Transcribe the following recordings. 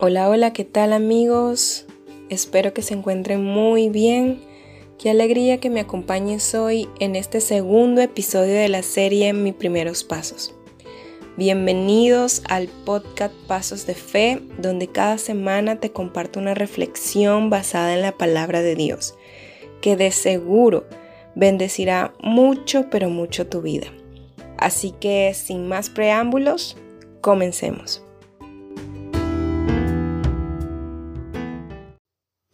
Hola, hola, ¿qué tal amigos? Espero que se encuentren muy bien. Qué alegría que me acompañes hoy en este segundo episodio de la serie Mis primeros pasos. Bienvenidos al podcast Pasos de Fe, donde cada semana te comparto una reflexión basada en la palabra de Dios, que de seguro bendecirá mucho, pero mucho tu vida. Así que, sin más preámbulos, comencemos.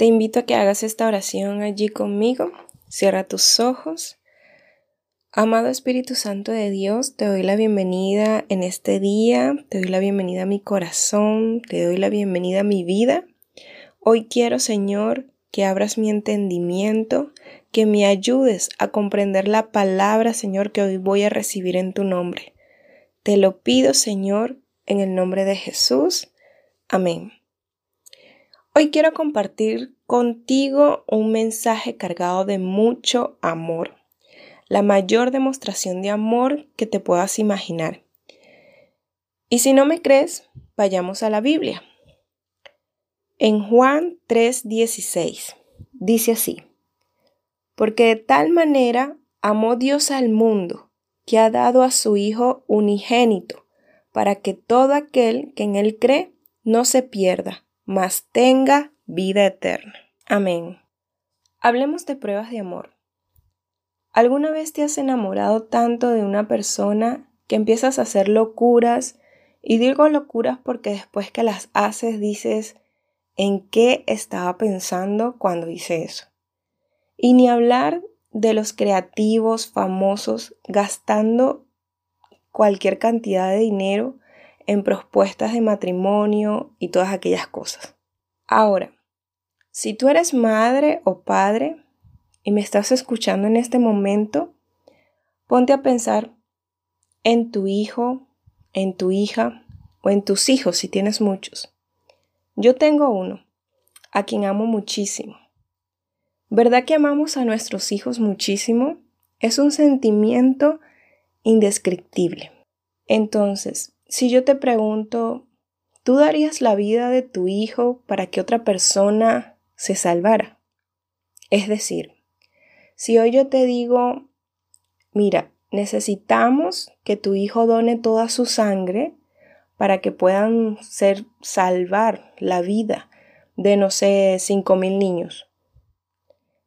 Te invito a que hagas esta oración allí conmigo. Cierra tus ojos. Amado Espíritu Santo de Dios, te doy la bienvenida en este día, te doy la bienvenida a mi corazón, te doy la bienvenida a mi vida. Hoy quiero, Señor, que abras mi entendimiento, que me ayudes a comprender la palabra, Señor, que hoy voy a recibir en tu nombre. Te lo pido, Señor, en el nombre de Jesús. Amén. Hoy quiero compartir contigo un mensaje cargado de mucho amor, la mayor demostración de amor que te puedas imaginar. Y si no me crees, vayamos a la Biblia. En Juan 3:16 dice así, porque de tal manera amó Dios al mundo, que ha dado a su Hijo unigénito, para que todo aquel que en él cree no se pierda, mas tenga vida eterna. Amén. Hablemos de pruebas de amor. ¿Alguna vez te has enamorado tanto de una persona que empiezas a hacer locuras? Y digo locuras porque después que las haces dices, ¿en qué estaba pensando cuando hice eso? Y ni hablar de los creativos famosos gastando cualquier cantidad de dinero en propuestas de matrimonio y todas aquellas cosas. Ahora, si tú eres madre o padre y me estás escuchando en este momento, ponte a pensar en tu hijo, en tu hija o en tus hijos si tienes muchos. Yo tengo uno, a quien amo muchísimo. ¿Verdad que amamos a nuestros hijos muchísimo? Es un sentimiento indescriptible. Entonces, si yo te pregunto, ¿tú darías la vida de tu hijo para que otra persona se salvara? Es decir, si hoy yo te digo, mira, necesitamos que tu hijo done toda su sangre para que puedan ser salvar la vida de no sé cinco mil niños.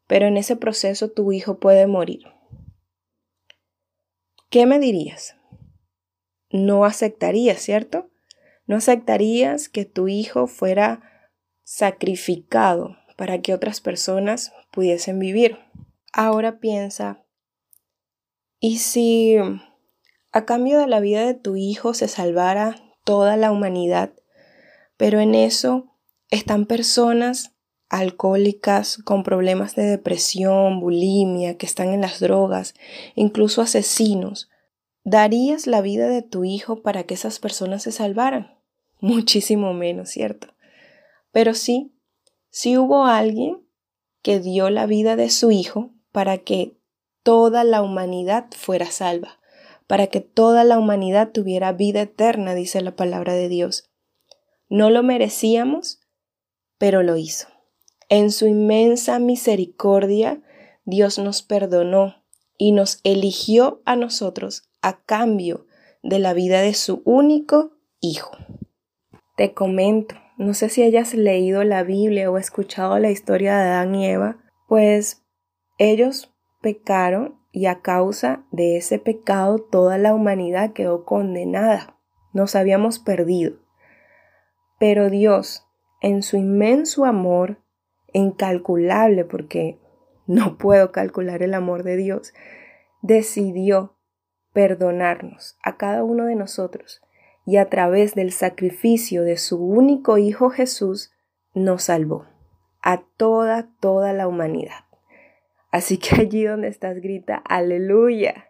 Pero en ese proceso tu hijo puede morir. ¿Qué me dirías? no aceptarías, ¿cierto? No aceptarías que tu hijo fuera sacrificado para que otras personas pudiesen vivir. Ahora piensa, ¿y si a cambio de la vida de tu hijo se salvara toda la humanidad? Pero en eso están personas alcohólicas con problemas de depresión, bulimia, que están en las drogas, incluso asesinos, ¿Darías la vida de tu hijo para que esas personas se salvaran? Muchísimo menos, ¿cierto? Pero sí, sí hubo alguien que dio la vida de su hijo para que toda la humanidad fuera salva, para que toda la humanidad tuviera vida eterna, dice la palabra de Dios. No lo merecíamos, pero lo hizo. En su inmensa misericordia, Dios nos perdonó y nos eligió a nosotros a cambio de la vida de su único hijo. Te comento, no sé si hayas leído la Biblia o escuchado la historia de Adán y Eva, pues ellos pecaron y a causa de ese pecado toda la humanidad quedó condenada. Nos habíamos perdido. Pero Dios, en su inmenso amor, incalculable, porque no puedo calcular el amor de Dios, decidió perdonarnos a cada uno de nosotros y a través del sacrificio de su único Hijo Jesús nos salvó a toda, toda la humanidad. Así que allí donde estás grita, aleluya.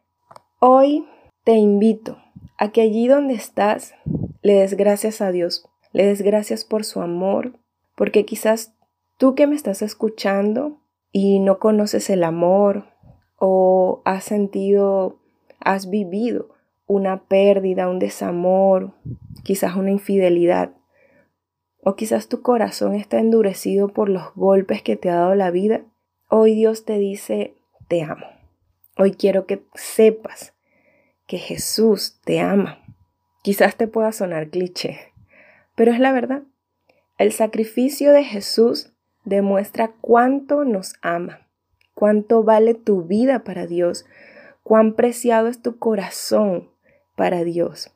Hoy te invito a que allí donde estás le des gracias a Dios, le des gracias por su amor, porque quizás tú que me estás escuchando y no conoces el amor o has sentido has vivido una pérdida, un desamor, quizás una infidelidad. o quizás tu corazón está endurecido por los golpes que te ha dado la vida, hoy Dios te dice, te amo. Hoy quiero que sepas que Jesús te ama. Quizás te pueda sonar cliché, pero es la verdad. El sacrificio de Jesús demuestra cuánto nos ama, cuánto vale tu vida para Dios, cuán preciado es tu corazón para Dios.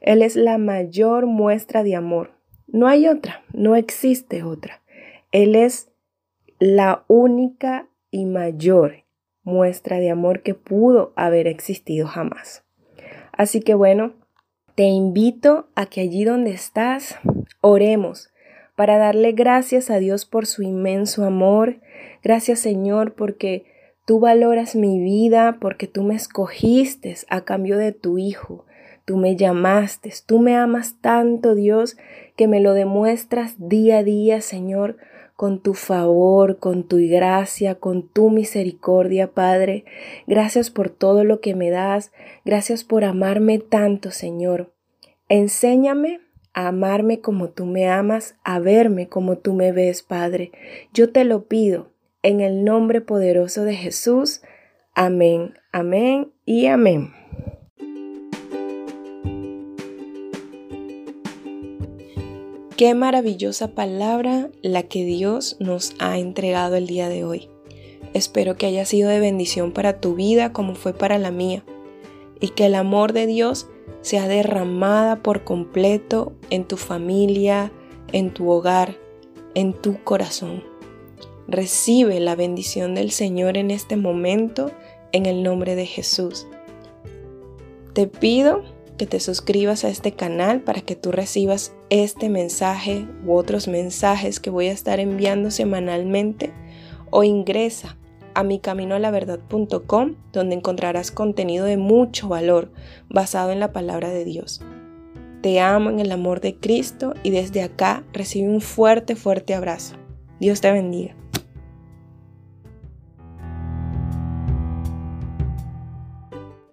Él es la mayor muestra de amor. No hay otra, no existe otra. Él es la única y mayor muestra de amor que pudo haber existido jamás. Así que bueno, te invito a que allí donde estás, oremos para darle gracias a Dios por su inmenso amor. Gracias Señor porque tú valoras mi vida, porque tú me escogiste a cambio de tu Hijo. Tú me llamaste, tú me amas tanto Dios que me lo demuestras día a día Señor con tu favor, con tu gracia, con tu misericordia, Padre. Gracias por todo lo que me das. Gracias por amarme tanto, Señor. Enséñame a amarme como tú me amas, a verme como tú me ves, Padre. Yo te lo pido en el nombre poderoso de Jesús. Amén, amén y amén. Qué maravillosa palabra la que Dios nos ha entregado el día de hoy. Espero que haya sido de bendición para tu vida como fue para la mía y que el amor de Dios sea derramada por completo en tu familia, en tu hogar, en tu corazón. Recibe la bendición del Señor en este momento en el nombre de Jesús. Te pido que te suscribas a este canal para que tú recibas este mensaje u otros mensajes que voy a estar enviando semanalmente o ingresa a mi camino a la verdad.com donde encontrarás contenido de mucho valor basado en la palabra de Dios. Te amo en el amor de Cristo y desde acá recibe un fuerte, fuerte abrazo. Dios te bendiga.